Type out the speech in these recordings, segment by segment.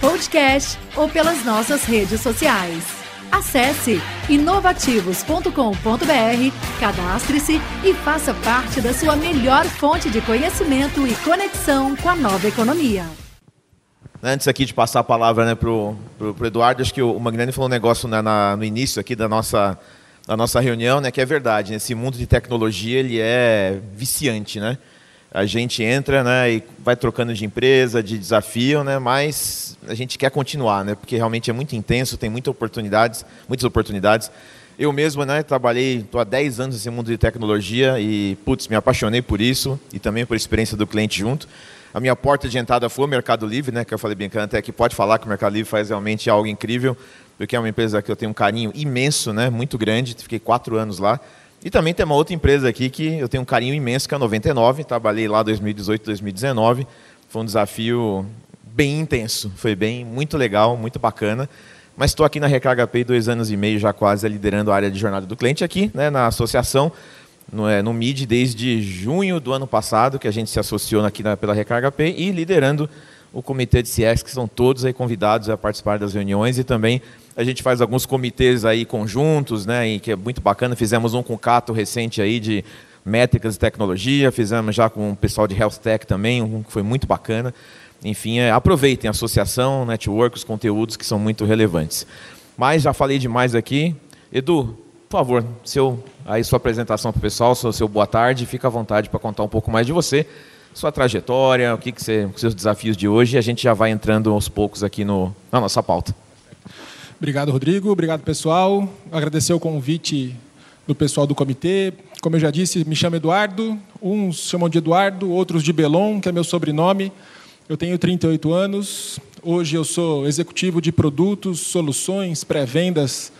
podcast ou pelas nossas redes sociais. Acesse inovativos.com.br, cadastre-se e faça parte da sua melhor fonte de conhecimento e conexão com a nova economia. Antes aqui de passar a palavra né, para o Eduardo, acho que o Magnani falou um negócio né, na, no início aqui da nossa da nossa reunião, né, que é verdade. Esse mundo de tecnologia ele é viciante, né? A gente entra, né, e vai trocando de empresa, de desafio, né, mas a gente quer continuar, né, porque realmente é muito intenso, tem muitas oportunidades, muitas oportunidades. Eu mesmo, né, trabalhei, estou há 10 anos nesse mundo de tecnologia e, putz, me apaixonei por isso e também por experiência do cliente junto. A minha porta de entrada foi o Mercado Livre, né, que eu falei brincando até que pode falar que o Mercado Livre faz realmente algo incrível porque é uma empresa que eu tenho um carinho imenso, né, muito grande, fiquei quatro anos lá. E também tem uma outra empresa aqui que eu tenho um carinho imenso, que é a 99, trabalhei lá 2018, 2019, foi um desafio bem intenso, foi bem, muito legal, muito bacana. Mas estou aqui na Recarga Pay dois anos e meio já quase liderando a área de jornada do cliente aqui, né, na associação, no, é, no MID desde junho do ano passado, que a gente se associou aqui na, pela Recarga Pay, e liderando o comitê de CX, que são todos aí convidados a participar das reuniões e também a gente faz alguns comitês aí conjuntos, né, e que é muito bacana. Fizemos um com o Cato recente aí de métricas e tecnologia, fizemos já com o pessoal de Health Tech também, um que foi muito bacana. Enfim, é, aproveitem a associação, network, os conteúdos que são muito relevantes. Mas já falei demais aqui. Edu, por favor, seu, aí sua apresentação para o pessoal, seu, seu boa tarde, fica à vontade para contar um pouco mais de você, sua trajetória, o que, que você, seus desafios de hoje, e a gente já vai entrando aos poucos aqui no, na nossa pauta. Obrigado, Rodrigo. Obrigado, pessoal. Agradecer o convite do pessoal do comitê. Como eu já disse, me chamo Eduardo. Uns chamam de Eduardo, outros de Belon, que é meu sobrenome. Eu tenho 38 anos. Hoje eu sou executivo de produtos, soluções, pré-vendas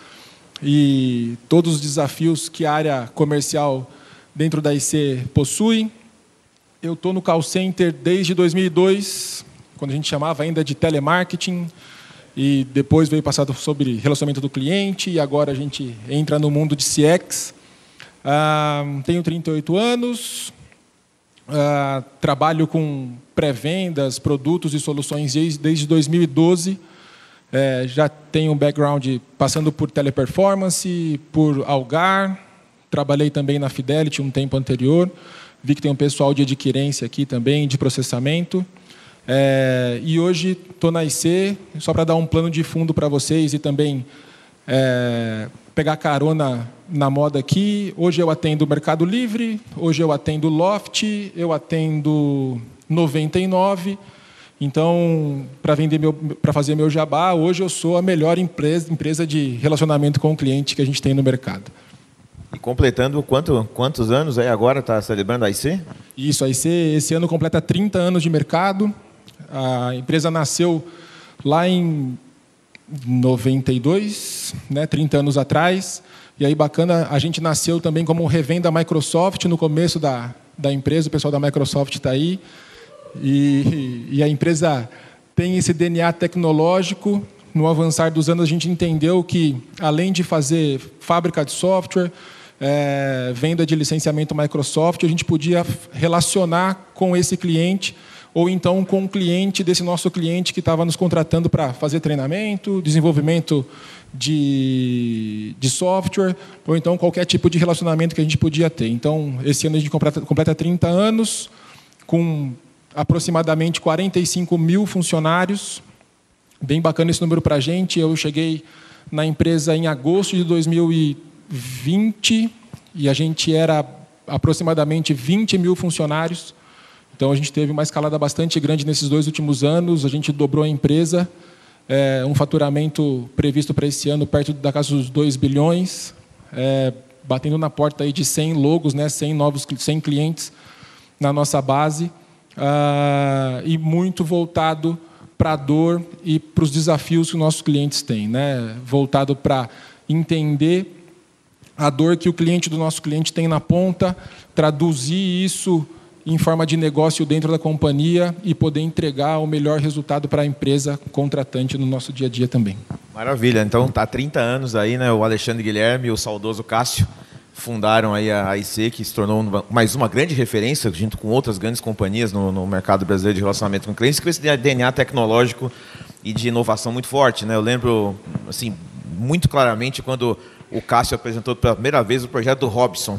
e todos os desafios que a área comercial dentro da IC possui. Eu estou no call center desde 2002, quando a gente chamava ainda de telemarketing e depois veio passado sobre relacionamento do cliente, e agora a gente entra no mundo de CX. Ah, tenho 38 anos, ah, trabalho com pré-vendas, produtos e soluções desde 2012. É, já tenho um background passando por teleperformance, por Algar, trabalhei também na Fidelity um tempo anterior. Vi que tem um pessoal de adquirência aqui também, de processamento. É, e hoje estou na IC, só para dar um plano de fundo para vocês e também é, pegar carona na moda aqui. Hoje eu atendo Mercado Livre, hoje eu atendo Loft, eu atendo 99. Então, para vender meu, para fazer meu jabá, hoje eu sou a melhor empresa, empresa de relacionamento com o cliente que a gente tem no mercado. E completando quanto, quantos anos aí agora está celebrando a IC? Isso, a IC esse ano completa 30 anos de mercado. A empresa nasceu lá em 92, né, 30 anos atrás. E aí, bacana, a gente nasceu também como revenda Microsoft no começo da, da empresa, o pessoal da Microsoft está aí. E, e a empresa tem esse DNA tecnológico. No avançar dos anos, a gente entendeu que, além de fazer fábrica de software, é, venda de licenciamento Microsoft, a gente podia relacionar com esse cliente ou então com o cliente desse nosso cliente que estava nos contratando para fazer treinamento, desenvolvimento de, de software, ou então qualquer tipo de relacionamento que a gente podia ter. Então, esse ano a gente completa, completa 30 anos, com aproximadamente 45 mil funcionários. Bem bacana esse número para a gente. Eu cheguei na empresa em agosto de 2020 e a gente era aproximadamente 20 mil funcionários. Então a gente teve uma escalada bastante grande nesses dois últimos anos, a gente dobrou a empresa, é, um faturamento previsto para esse ano perto da casa dos 2 bilhões, é, batendo na porta aí de 100 logos, né, 100 novos 100 clientes na nossa base, ah, e muito voltado para a dor e para os desafios que os nossos clientes têm, né? voltado para entender a dor que o cliente do nosso cliente tem na ponta, traduzir isso em forma de negócio dentro da companhia e poder entregar o melhor resultado para a empresa contratante no nosso dia a dia também. Maravilha. Então, tá há 30 anos aí, né? O Alexandre Guilherme e o saudoso Cássio fundaram aí a AIC, que se tornou mais uma grande referência, junto com outras grandes companhias no, no mercado brasileiro de relacionamento com clientes, com esse DNA tecnológico e de inovação muito forte. Né? Eu lembro assim, muito claramente quando o Cássio apresentou pela primeira vez o projeto do Robson,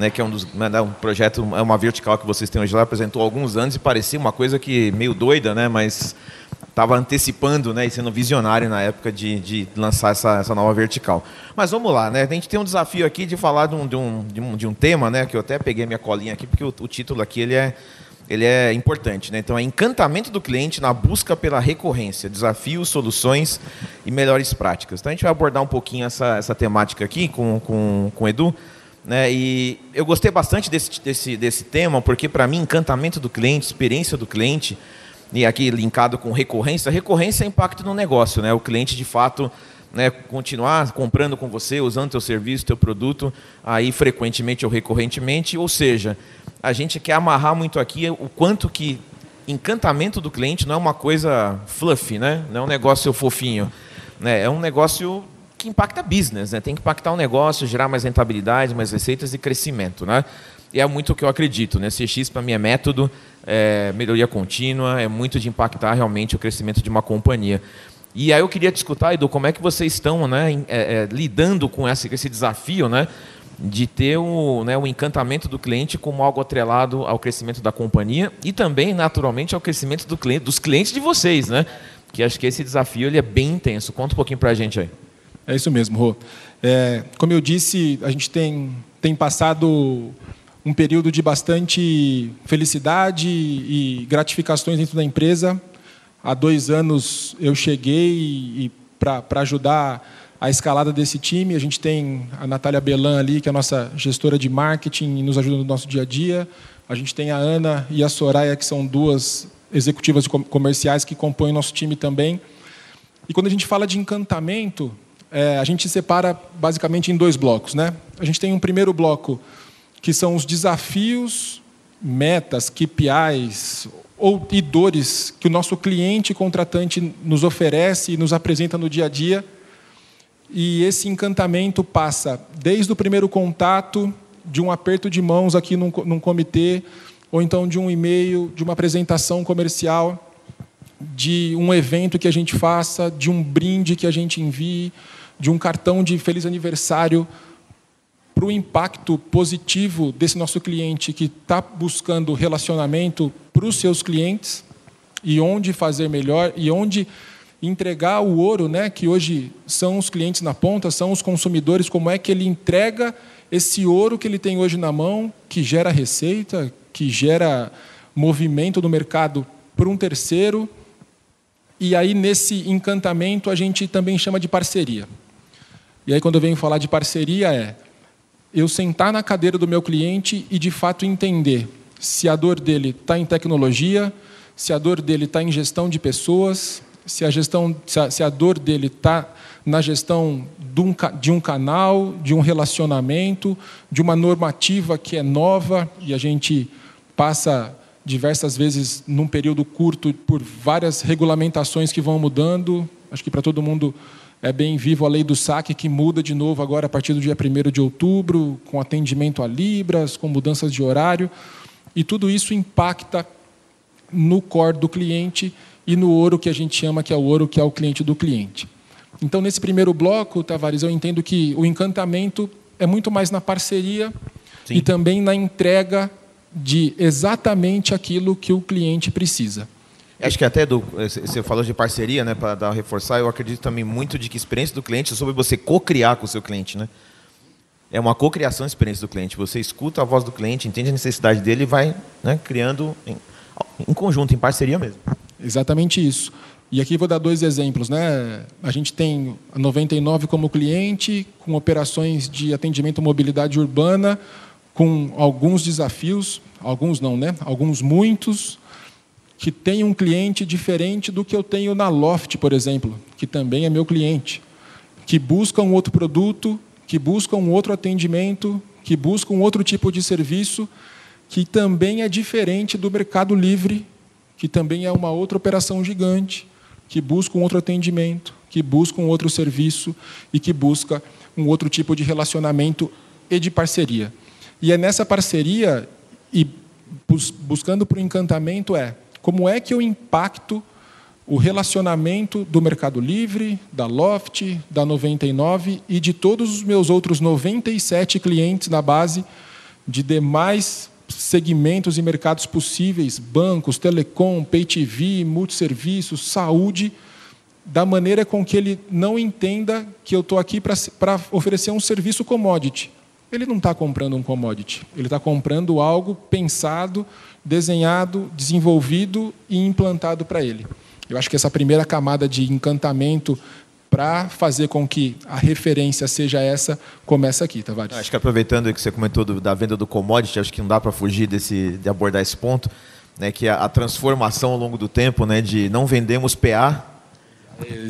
né, que é um, dos, né, um projeto, é uma vertical que vocês têm hoje lá, apresentou alguns anos e parecia uma coisa que meio doida, né, mas estava antecipando né, e sendo visionário na época de, de lançar essa, essa nova vertical. Mas vamos lá, né? A gente tem um desafio aqui de falar de um, de um, de um, de um tema, né? Que eu até peguei minha colinha aqui, porque o, o título aqui ele é, ele é importante. Né? Então, é encantamento do cliente na busca pela recorrência, desafios, soluções e melhores práticas. Então, a gente vai abordar um pouquinho essa, essa temática aqui com, com, com o Edu. Né? E eu gostei bastante desse, desse, desse tema, porque, para mim, encantamento do cliente, experiência do cliente, e aqui linkado com recorrência, recorrência é impacto no negócio, né? O cliente de fato né, continuar comprando com você, usando teu serviço, teu produto, aí frequentemente ou recorrentemente, ou seja, a gente quer amarrar muito aqui o quanto que encantamento do cliente não é uma coisa fluffy, né? Não é um negócio fofinho, né? É um negócio que impacta business, né? Tem que impactar o negócio, gerar mais rentabilidade, mais receitas e crescimento, né? E é muito o que eu acredito, né? CX para mim é método, é melhoria contínua, é muito de impactar realmente o crescimento de uma companhia. E aí eu queria te escutar, Edu, como é que vocês estão né, é, é, lidando com esse, esse desafio, né? de ter o, né, o encantamento do cliente como algo atrelado ao crescimento da companhia e também, naturalmente, ao crescimento do cliente, dos clientes de vocês, né? Que acho que esse desafio ele é bem intenso. Conta um pouquinho para a gente aí. É isso mesmo, Rô. É, como eu disse, a gente tem, tem passado um período de bastante felicidade e gratificações dentro da empresa. Há dois anos eu cheguei para ajudar a escalada desse time. A gente tem a Natália Belan ali, que é a nossa gestora de marketing e nos ajuda no nosso dia a dia. A gente tem a Ana e a Soraya, que são duas executivas comerciais que compõem o nosso time também. E quando a gente fala de encantamento, é, a gente separa basicamente em dois blocos. Né? A gente tem um primeiro bloco que são os desafios, metas, KPIs ou e dores que o nosso cliente contratante nos oferece e nos apresenta no dia a dia. E esse encantamento passa desde o primeiro contato, de um aperto de mãos aqui num, num comitê, ou então de um e-mail, de uma apresentação comercial, de um evento que a gente faça, de um brinde que a gente envie, de um cartão de feliz aniversário para o impacto positivo desse nosso cliente que está buscando relacionamento para os seus clientes e onde fazer melhor e onde entregar o ouro, né, que hoje são os clientes na ponta, são os consumidores, como é que ele entrega esse ouro que ele tem hoje na mão, que gera receita, que gera movimento no mercado para um terceiro. E aí, nesse encantamento, a gente também chama de parceria. E aí, quando eu venho falar de parceria, é eu sentar na cadeira do meu cliente e de fato entender se a dor dele está em tecnologia, se a dor dele está em gestão de pessoas, se a, gestão, se a, se a dor dele está na gestão de um, de um canal, de um relacionamento, de uma normativa que é nova e a gente passa diversas vezes num período curto por várias regulamentações que vão mudando. Acho que para todo mundo é bem vivo a lei do saque, que muda de novo agora a partir do dia 1 de outubro, com atendimento a Libras, com mudanças de horário. E tudo isso impacta no core do cliente e no ouro que a gente chama que é o ouro que é o cliente do cliente. Então, nesse primeiro bloco, Tavares, eu entendo que o encantamento é muito mais na parceria Sim. e também na entrega de exatamente aquilo que o cliente precisa. Acho que até do, você falou de parceria, né, para dar reforçar, eu acredito também muito de que experiência do cliente é sobre você co-criar com o seu cliente, né? É uma co-criação experiência do cliente. Você escuta a voz do cliente, entende a necessidade dele e vai né, criando em, em conjunto, em parceria mesmo. Exatamente isso. E aqui vou dar dois exemplos. Né? A gente tem a 99 como cliente, com operações de atendimento à mobilidade urbana, com alguns desafios, alguns não, né? alguns muitos, que tem um cliente diferente do que eu tenho na Loft, por exemplo, que também é meu cliente, que busca um outro produto, que busca um outro atendimento, que busca um outro tipo de serviço, que também é diferente do Mercado Livre, que também é uma outra operação gigante, que busca um outro atendimento, que busca um outro serviço e que busca um outro tipo de relacionamento e de parceria. E é nessa parceria e buscando o encantamento é como é que eu impacto o relacionamento do Mercado Livre, da Loft, da 99 e de todos os meus outros 97 clientes na base de demais segmentos e mercados possíveis, bancos, telecom, pay TV, multisserviços, saúde, da maneira com que ele não entenda que eu estou aqui para oferecer um serviço commodity. Ele não está comprando um commodity, ele está comprando algo pensado desenhado, desenvolvido e implantado para ele. Eu acho que essa primeira camada de encantamento para fazer com que a referência seja essa, começa aqui, Tavares. Acho que aproveitando que você comentou do, da venda do commodity, acho que não dá para fugir desse, de abordar esse ponto, né, que a, a transformação ao longo do tempo, né, de não vendemos PA,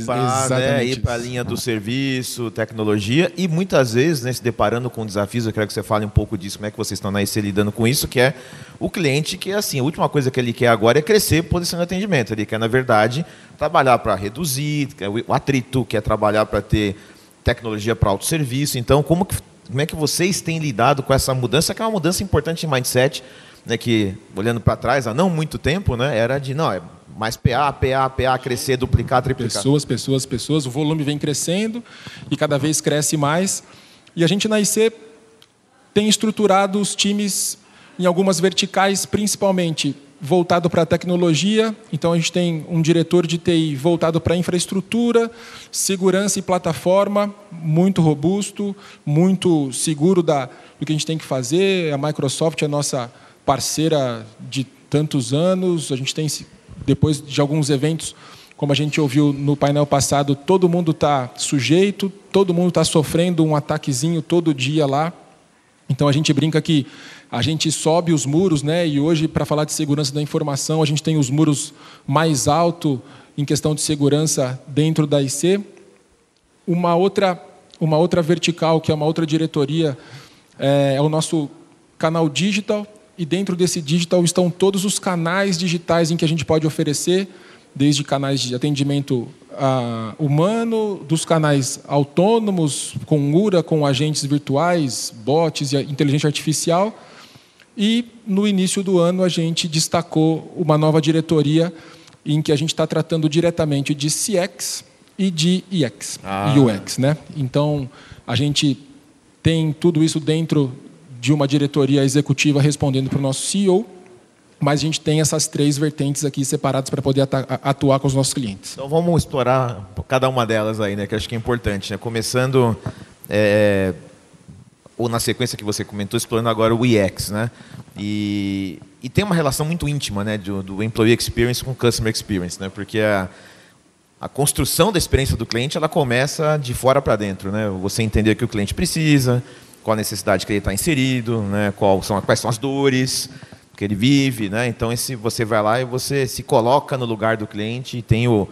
para né, ir para a linha do serviço, tecnologia e muitas vezes né, se deparando com desafios, eu quero que você fale um pouco disso, como é que vocês estão na IC lidando com isso, que é o cliente que assim, a última coisa que ele quer agora é crescer posição de atendimento, ele quer na verdade trabalhar para reduzir o atrito, quer trabalhar para ter tecnologia para autosserviço, então como, que, como é que vocês têm lidado com essa mudança, que é uma mudança importante em mindset, né, que olhando para trás há não muito tempo, né, era de não, é mais PA, PA, PA, crescer, duplicar, triplicar. Pessoas, pessoas, pessoas, o volume vem crescendo e cada vez cresce mais. E a gente na IC tem estruturado os times em algumas verticais, principalmente voltado para a tecnologia. Então a gente tem um diretor de TI voltado para infraestrutura, segurança e plataforma, muito robusto, muito seguro da, do que a gente tem que fazer. A Microsoft é nossa parceira de tantos anos, a gente tem depois de alguns eventos, como a gente ouviu no painel passado, todo mundo está sujeito, todo mundo está sofrendo um ataquezinho todo dia lá. Então a gente brinca que a gente sobe os muros, né? E hoje, para falar de segurança da informação, a gente tem os muros mais altos em questão de segurança dentro da IC. Uma outra, uma outra vertical, que é uma outra diretoria, é, é o nosso canal digital, e dentro desse digital estão todos os canais digitais em que a gente pode oferecer, desde canais de atendimento uh, humano, dos canais autônomos, com URA, com agentes virtuais, bots e inteligência artificial. E no início do ano a gente destacou uma nova diretoria em que a gente está tratando diretamente de CX e de EX, ah. UX, né? Então a gente tem tudo isso dentro de uma diretoria executiva respondendo para o nosso CEO, mas a gente tem essas três vertentes aqui separadas para poder atuar com os nossos clientes. Então vamos explorar cada uma delas aí, né, que acho que é importante. Né? Começando, é, ou na sequência que você comentou, explorando agora o EX. Né? E, e tem uma relação muito íntima né, do, do Employee Experience com Customer Experience, né? porque a, a construção da experiência do cliente ela começa de fora para dentro. Né? Você entender o que o cliente precisa, qual a necessidade que ele está inserido, né? qual são, quais são as dores que ele vive. Né? Então, esse, você vai lá e você se coloca no lugar do cliente e tem o.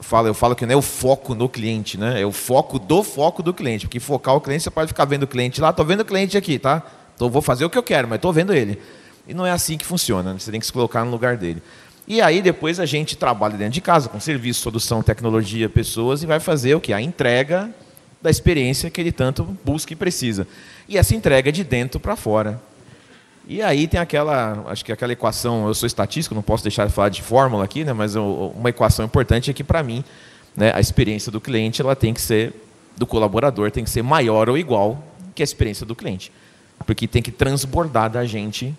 Falo, eu falo que não é o foco no cliente, né? é o foco do foco do cliente. Porque focar o cliente, você pode ficar vendo o cliente lá, estou vendo o cliente aqui, tá? Então, vou fazer o que eu quero, mas estou vendo ele. E não é assim que funciona, né? você tem que se colocar no lugar dele. E aí depois a gente trabalha dentro de casa com serviço, solução, tecnologia, pessoas e vai fazer o que? A entrega da experiência que ele tanto busca e precisa. E essa entrega é de dentro para fora. E aí tem aquela, acho que aquela equação, eu sou estatístico, não posso deixar de falar de fórmula aqui, né, mas uma equação importante é que para mim, né, a experiência do cliente, ela tem que ser do colaborador tem que ser maior ou igual que a experiência do cliente. Porque tem que transbordar da gente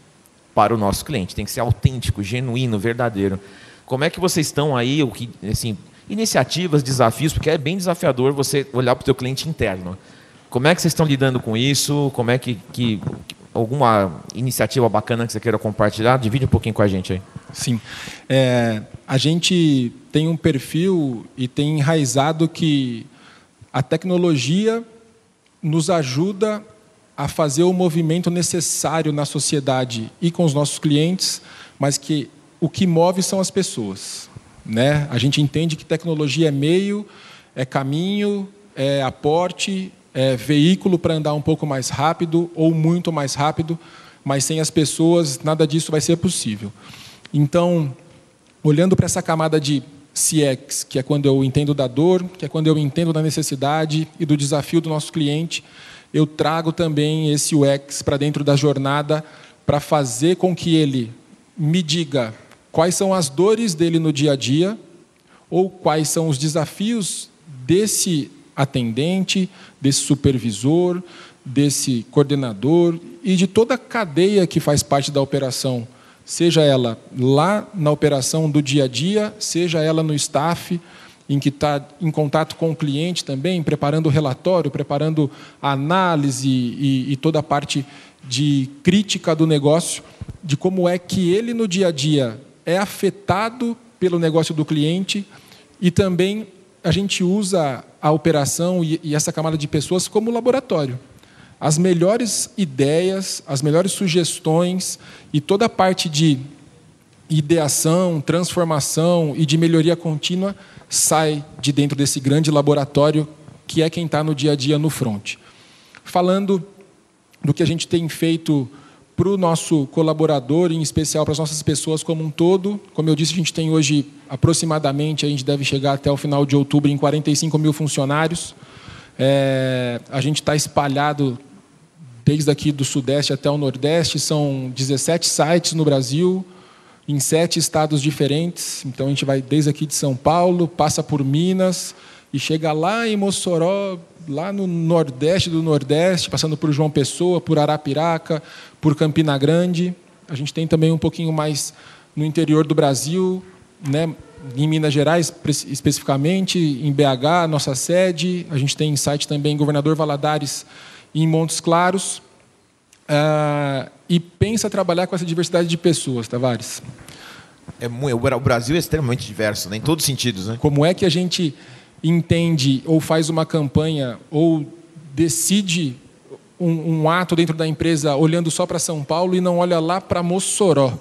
para o nosso cliente, tem que ser autêntico, genuíno, verdadeiro. Como é que vocês estão aí, o que assim, iniciativas, desafios, porque é bem desafiador você olhar para o teu cliente interno. Como é que vocês estão lidando com isso? Como é que, que alguma iniciativa bacana que você queira compartilhar? Divide um pouquinho com a gente aí. Sim. É, a gente tem um perfil e tem enraizado que a tecnologia nos ajuda a fazer o movimento necessário na sociedade e com os nossos clientes, mas que o que move são as pessoas. Né? A gente entende que tecnologia é meio, é caminho, é aporte, é veículo para andar um pouco mais rápido ou muito mais rápido, mas sem as pessoas nada disso vai ser possível. Então, olhando para essa camada de CX, que é quando eu entendo da dor, que é quando eu entendo da necessidade e do desafio do nosso cliente, eu trago também esse UX para dentro da jornada para fazer com que ele me diga quais são as dores dele no dia a dia? Ou quais são os desafios desse atendente, desse supervisor, desse coordenador e de toda a cadeia que faz parte da operação? Seja ela lá na operação do dia a dia, seja ela no staff, em que está em contato com o cliente também, preparando o relatório, preparando a análise e, e, toda a parte de crítica do negócio, de como é que ele no dia a dia é afetado pelo negócio do cliente e também a gente usa a operação e, e essa camada de pessoas como laboratório as melhores ideias, as melhores sugestões e toda a parte de ideação, transformação e de melhoria contínua sai de dentro desse grande laboratório que é quem está no dia a dia no front. Falando do que a gente tem feito para o nosso colaborador, em especial para as nossas pessoas como um todo. Como eu disse, a gente tem hoje aproximadamente, a gente deve chegar até o final de outubro em 45 mil funcionários. É, a gente está espalhado desde aqui do Sudeste até o Nordeste, são 17 sites no Brasil, em sete estados diferentes. Então a gente vai desde aqui de São Paulo, passa por Minas e chega lá em Mossoró, lá no Nordeste do Nordeste, passando por João Pessoa, por Arapiraca, por Campina Grande. A gente tem também um pouquinho mais no interior do Brasil, né? em Minas Gerais, especificamente, em BH, nossa sede. A gente tem site também em Governador Valadares, em Montes Claros uh, e pensa trabalhar com essa diversidade de pessoas, Tavares? É o Brasil é extremamente diverso, né, em todos os sentidos. Né? Como é que a gente entende ou faz uma campanha ou decide um, um ato dentro da empresa olhando só para São Paulo e não olha lá para Mossoró?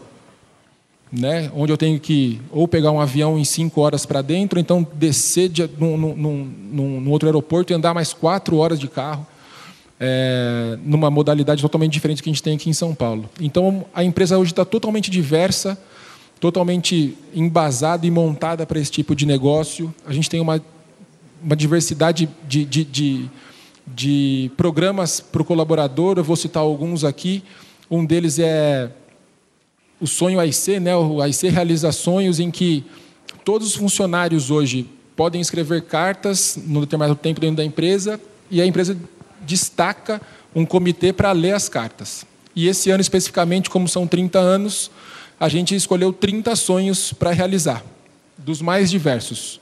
Né, onde eu tenho que ou pegar um avião em cinco horas para dentro, ou então descer de, num, num, num, outro aeroporto e andar mais quatro horas de carro é, numa modalidade totalmente diferente que a gente tem aqui em São Paulo. Então, a empresa hoje está totalmente diversa, totalmente embasada e montada para esse tipo de negócio. A gente tem uma, uma diversidade de, de, de, de programas para o colaborador, eu vou citar alguns aqui. Um deles é o Sonho AIC, né? o AIC realiza sonhos em que todos os funcionários hoje podem escrever cartas no determinado tempo dentro da empresa e a empresa destaca um comitê para ler as cartas. E esse ano, especificamente, como são 30 anos, a gente escolheu 30 sonhos para realizar, dos mais diversos.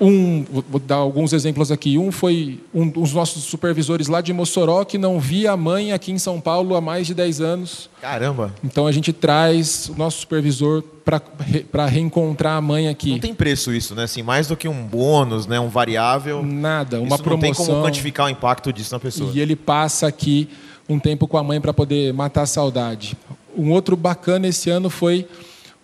Um, vou dar alguns exemplos aqui. Um foi um dos nossos supervisores lá de Mossoró, que não via a mãe aqui em São Paulo há mais de 10 anos. Caramba! Então a gente traz o nosso supervisor para reencontrar a mãe aqui. Não tem preço isso, né? Assim, mais do que um bônus, né? um variável. Nada, uma isso promoção. Não tem como quantificar o impacto disso na pessoa. E ele passa aqui um tempo com a mãe para poder matar a saudade. Um outro bacana esse ano foi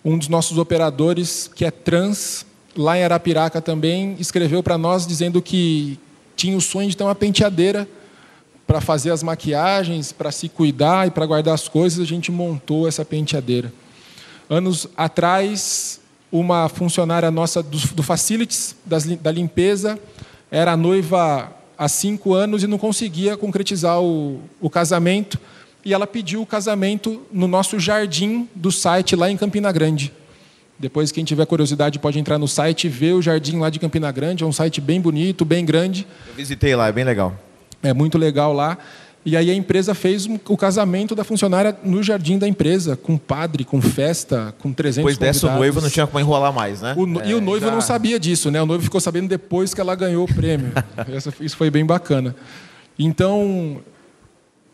um dos nossos operadores, que é trans, lá em Arapiraca também, escreveu para nós dizendo que tinha o sonho de ter uma penteadeira para fazer as maquiagens, para se cuidar e para guardar as coisas. A gente montou essa penteadeira. Anos atrás, uma funcionária nossa do, do Facilities, das, da limpeza, era noiva há cinco anos e não conseguia concretizar o, o casamento. E ela pediu o casamento no nosso jardim do site lá em Campina Grande. Depois, quem tiver curiosidade pode entrar no site e ver o jardim lá de Campina Grande. É um site bem bonito, bem grande. Eu visitei lá, é bem legal. É muito legal lá. E aí a empresa fez o casamento da funcionária no jardim da empresa, com padre, com festa, com 300 Depois dessa, o noivo não tinha como enrolar mais, né? O, é, e o noivo já... não sabia disso, né? O noivo ficou sabendo depois que ela ganhou o prêmio. Isso foi bem bacana. Então,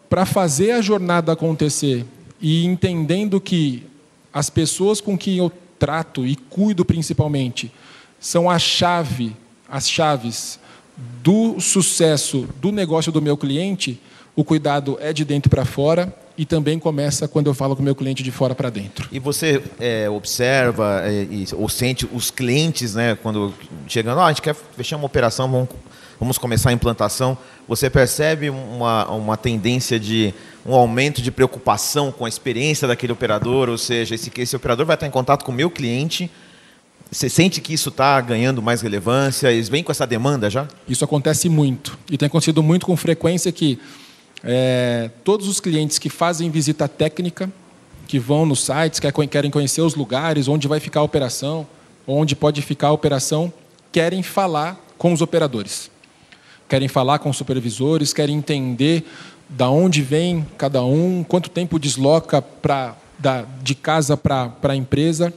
para fazer a jornada acontecer e entendendo que as pessoas com quem eu trato e cuido principalmente são a chave, as chaves do sucesso do negócio do meu cliente, o cuidado é de dentro para fora e também começa quando eu falo com o meu cliente de fora para dentro. E você é, observa é, e, ou sente os clientes, né, quando chegando, oh, a gente quer fechar uma operação, vamos, vamos começar a implantação. Você percebe uma, uma tendência de um aumento de preocupação com a experiência daquele operador, ou seja, esse, esse operador vai estar em contato com o meu cliente. Você sente que isso está ganhando mais relevância? Eles vêm com essa demanda já? Isso acontece muito. E tem acontecido muito com frequência que é, todos os clientes que fazem visita técnica, que vão nos sites, querem conhecer os lugares, onde vai ficar a operação, onde pode ficar a operação, querem falar com os operadores. Querem falar com supervisores, querem entender da onde vem cada um, quanto tempo desloca da, de casa para a empresa.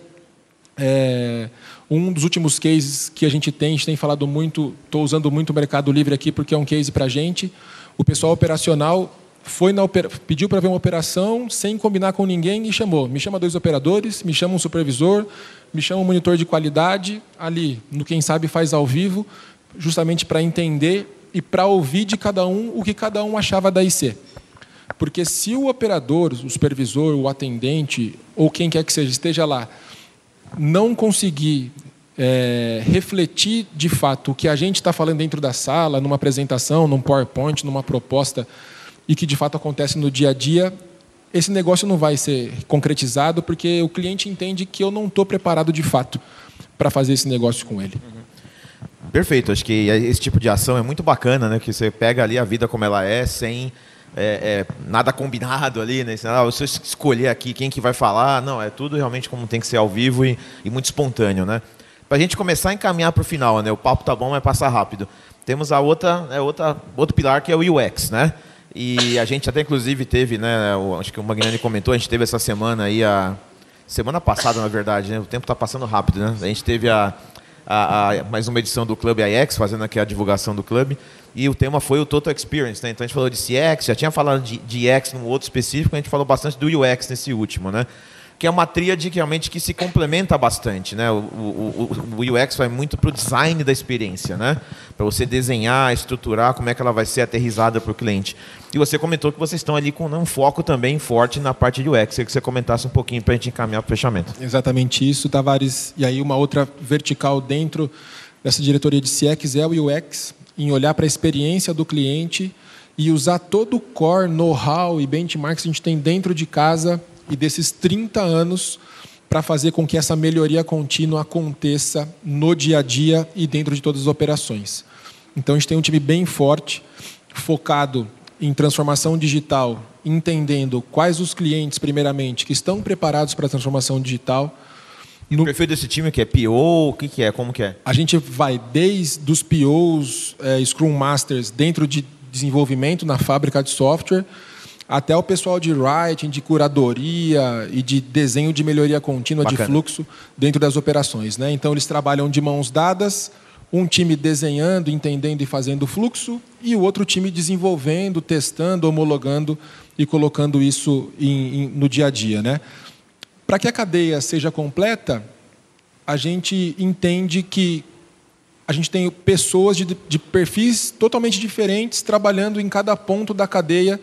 É, um dos últimos cases que a gente tem, a gente tem falado muito, estou usando muito o Mercado Livre aqui porque é um case para a gente. O pessoal operacional foi na pediu para ver uma operação sem combinar com ninguém e chamou. Me chama dois operadores, me chama um supervisor, me chama um monitor de qualidade ali, no quem sabe faz ao vivo, justamente para entender e para ouvir de cada um o que cada um achava da IC. Porque se o operador, o supervisor, o atendente, ou quem quer que seja, esteja lá, não conseguir é, refletir de fato o que a gente está falando dentro da sala, numa apresentação, num PowerPoint, numa proposta, e que de fato acontece no dia a dia, esse negócio não vai ser concretizado porque o cliente entende que eu não estou preparado de fato para fazer esse negócio com ele. Perfeito, acho que esse tipo de ação é muito bacana, né? Que você pega ali a vida como ela é, sem é, é, nada combinado ali, né? Ah, você escolher aqui quem que vai falar, não, é tudo realmente como tem que ser ao vivo e, e muito espontâneo, né? Para a gente começar a encaminhar para o final, né? O papo tá bom, mas passa rápido. Temos a outra, é outra, outro pilar que é o UX, né? E a gente até inclusive teve, né? O, acho que o Magnani comentou, a gente teve essa semana aí a semana passada, na verdade, né? O tempo está passando rápido, né? A gente teve a a, a, mais uma edição do Clube IX, fazendo aqui a divulgação do clube. E o tema foi o Total Experience. Né? Então a gente falou de CX, já tinha falado de, de UX num outro específico, a gente falou bastante do UX nesse último. Né? Que é uma tríade que realmente que se complementa bastante, né? O, o, o UX vai muito para o design da experiência, né? Para você desenhar, estruturar como é que ela vai ser aterrizada para o cliente. E você comentou que vocês estão ali com um foco também forte na parte de UX. Queria que você comentasse um pouquinho para a gente encaminhar para o fechamento. Exatamente isso, Tavares. E aí uma outra vertical dentro dessa diretoria de CX é o UX, em olhar para a experiência do cliente e usar todo o core, know-how e benchmarks que a gente tem dentro de casa e desses 30 anos para fazer com que essa melhoria contínua aconteça no dia a dia e dentro de todas as operações. Então a gente tem um time bem forte, focado em transformação digital, entendendo quais os clientes, primeiramente, que estão preparados para a transformação digital. E no... o perfil desse time que é PO, o que, que é, como que é? A gente vai desde os POs, é, Scrum Masters, dentro de desenvolvimento na fábrica de software, até o pessoal de writing, de curadoria e de desenho de melhoria contínua Bacana. de fluxo dentro das operações. Né? Então, eles trabalham de mãos dadas, um time desenhando, entendendo e fazendo o fluxo, e o outro time desenvolvendo, testando, homologando e colocando isso em, em, no dia a dia. Né? Para que a cadeia seja completa, a gente entende que a gente tem pessoas de, de perfis totalmente diferentes trabalhando em cada ponto da cadeia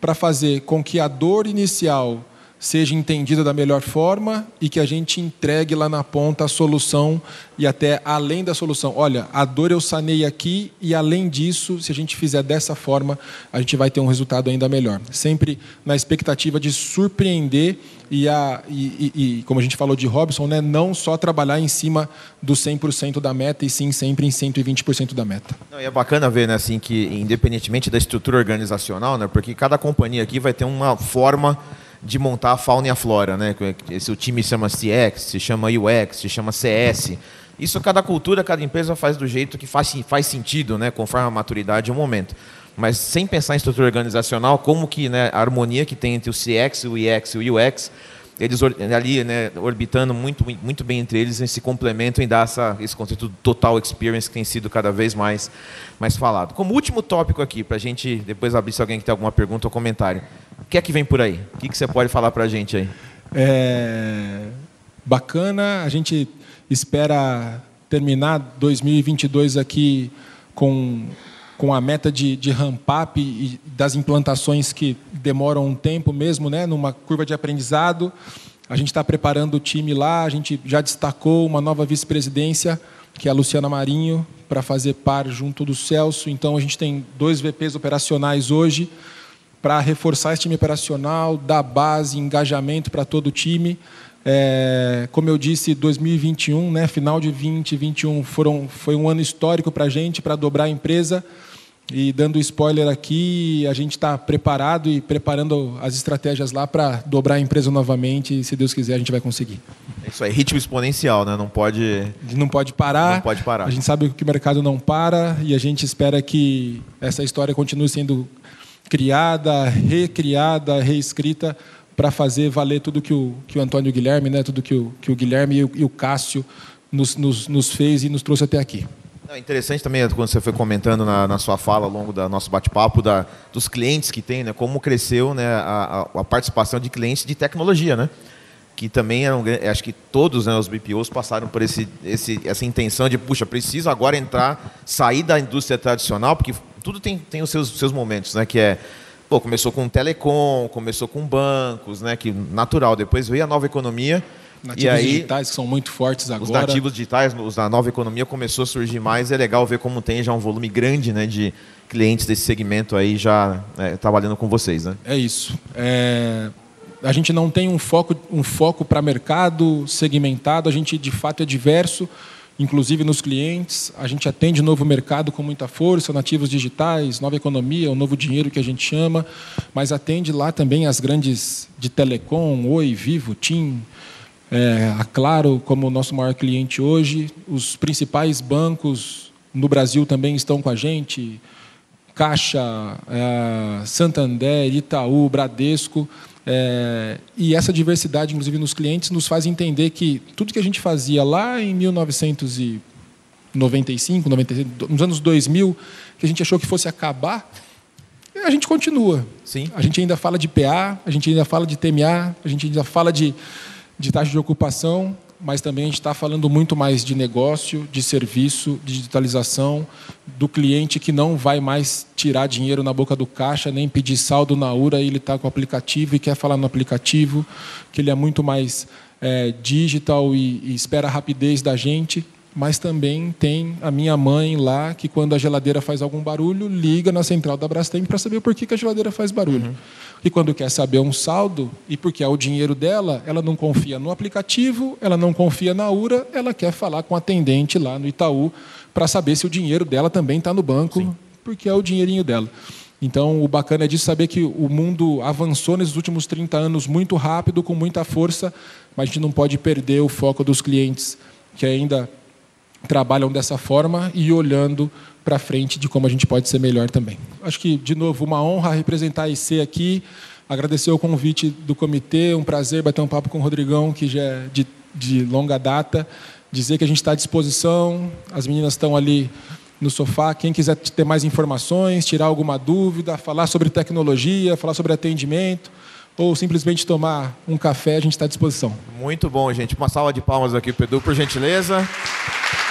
para fazer com que a dor inicial seja entendida da melhor forma e que a gente entregue lá na ponta a solução e até além da solução. Olha, a dor eu sanei aqui e além disso, se a gente fizer dessa forma, a gente vai ter um resultado ainda melhor. Sempre na expectativa de surpreender e, a, e, e, e como a gente falou de Robson, né, não só trabalhar em cima do 100% da meta e sim sempre em 120% da meta. Não, é bacana ver né, assim, que independentemente da estrutura organizacional, né, porque cada companhia aqui vai ter uma forma de montar a fauna e a flora, né? Se o time se chama CX, se chama UX, se chama CS. Isso cada cultura, cada empresa faz do jeito que faz, faz sentido, né? Conforme a maturidade e o momento. Mas sem pensar em estrutura organizacional, como que né, a harmonia que tem entre o CX, o UX e o UX, eles ali né, orbitando muito, muito bem entre eles, se complementam e dá essa, esse conceito total experience que tem sido cada vez mais, mais falado. Como último tópico aqui, para a gente depois abrir se alguém tem alguma pergunta ou comentário. O que é que vem por aí? O que, você pode falar para a gente aí? É bacana, a gente espera terminar 2022 aqui com com a meta de, de ramp-up e das implantações que demoram um tempo mesmo, né, numa curva de aprendizado. A gente está preparando o time lá, a gente já destacou uma nova vice-presidência, que é a Luciana Marinho, para fazer par junto do Celso. Então, a gente tem dois VPs operacionais hoje para reforçar esse time operacional, dar base, engajamento para todo o time. É, como eu disse, 2021, né, final de 2021, foram, foi um ano histórico para a gente, para dobrar a empresa. E dando spoiler aqui, a gente está preparado e preparando as estratégias lá para dobrar a empresa novamente. E, se Deus quiser, a gente vai conseguir. É isso aí, ritmo exponencial, né? Não pode. Não pode parar. Não pode parar. A gente sabe que o mercado não para e a gente espera que essa história continue sendo criada, recriada, reescrita para fazer valer tudo que o, que o Antônio Guilherme, né? Tudo que o, que o Guilherme e o, e o Cássio nos, nos, nos fez e nos trouxe até aqui. É interessante também quando você foi comentando na, na sua fala ao longo do nosso bate-papo dos clientes que tem, né, como cresceu né, a, a, participação de clientes de tecnologia, né? Que também eram, acho que todos né, os BPOs passaram por esse, esse, essa intenção de, puxa, preciso agora entrar, sair da indústria tradicional, porque tudo tem, tem os seus, seus momentos, né? Que é, pô, começou com telecom, começou com bancos, né? Que natural. Depois veio a nova economia Nativos e aí, digitais que são muito fortes agora. Os nativos digitais, os da nova economia começou a surgir mais. É legal ver como tem já um volume grande né, de clientes desse segmento aí já é, trabalhando com vocês. Né? É isso. É, a gente não tem um foco, um foco para mercado segmentado, a gente de fato é diverso, inclusive nos clientes. A gente atende novo mercado com muita força, nativos digitais, nova economia, o novo dinheiro que a gente chama, mas atende lá também as grandes de telecom, Oi, Vivo, TIM, é, a Claro como nosso maior cliente hoje, os principais bancos no Brasil também estão com a gente, Caixa, é, Santander, Itaú, Bradesco, é, e essa diversidade, inclusive nos clientes, nos faz entender que tudo que a gente fazia lá em 1995, 96, nos anos 2000, que a gente achou que fosse acabar, a gente continua. Sim. A gente ainda fala de PA, a gente ainda fala de TMA, a gente ainda fala de de taxa de ocupação, mas também a gente está falando muito mais de negócio, de serviço, de digitalização, do cliente que não vai mais tirar dinheiro na boca do caixa, nem pedir saldo na URA, ele está com o aplicativo e quer falar no aplicativo, que ele é muito mais é, digital e, e espera a rapidez da gente mas também tem a minha mãe lá que quando a geladeira faz algum barulho liga na central da Brastemp para saber por que, que a geladeira faz barulho. Uhum. E quando quer saber um saldo e porque é o dinheiro dela, ela não confia no aplicativo, ela não confia na URA, ela quer falar com a atendente lá no Itaú para saber se o dinheiro dela também está no banco, Sim. porque é o dinheirinho dela. Então, o bacana é de saber que o mundo avançou nesses últimos 30 anos muito rápido, com muita força, mas a gente não pode perder o foco dos clientes que ainda trabalham dessa forma e olhando para frente de como a gente pode ser melhor também. Acho que, de novo, uma honra representar a IC aqui, agradecer o convite do comitê, um prazer bater um papo com o Rodrigão, que já é de, de longa data, dizer que a gente está à disposição, as meninas estão ali no sofá, quem quiser ter mais informações, tirar alguma dúvida, falar sobre tecnologia, falar sobre atendimento, ou simplesmente tomar um café, a gente está à disposição. Muito bom, gente. Uma salva de palmas aqui, Pedro, por gentileza.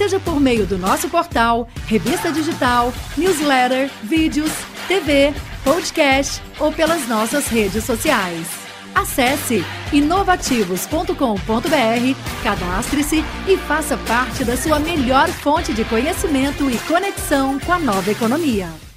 seja por meio do nosso portal, revista digital, newsletter, vídeos, TV, podcast ou pelas nossas redes sociais. Acesse inovativos.com.br, cadastre-se e faça parte da sua melhor fonte de conhecimento e conexão com a nova economia.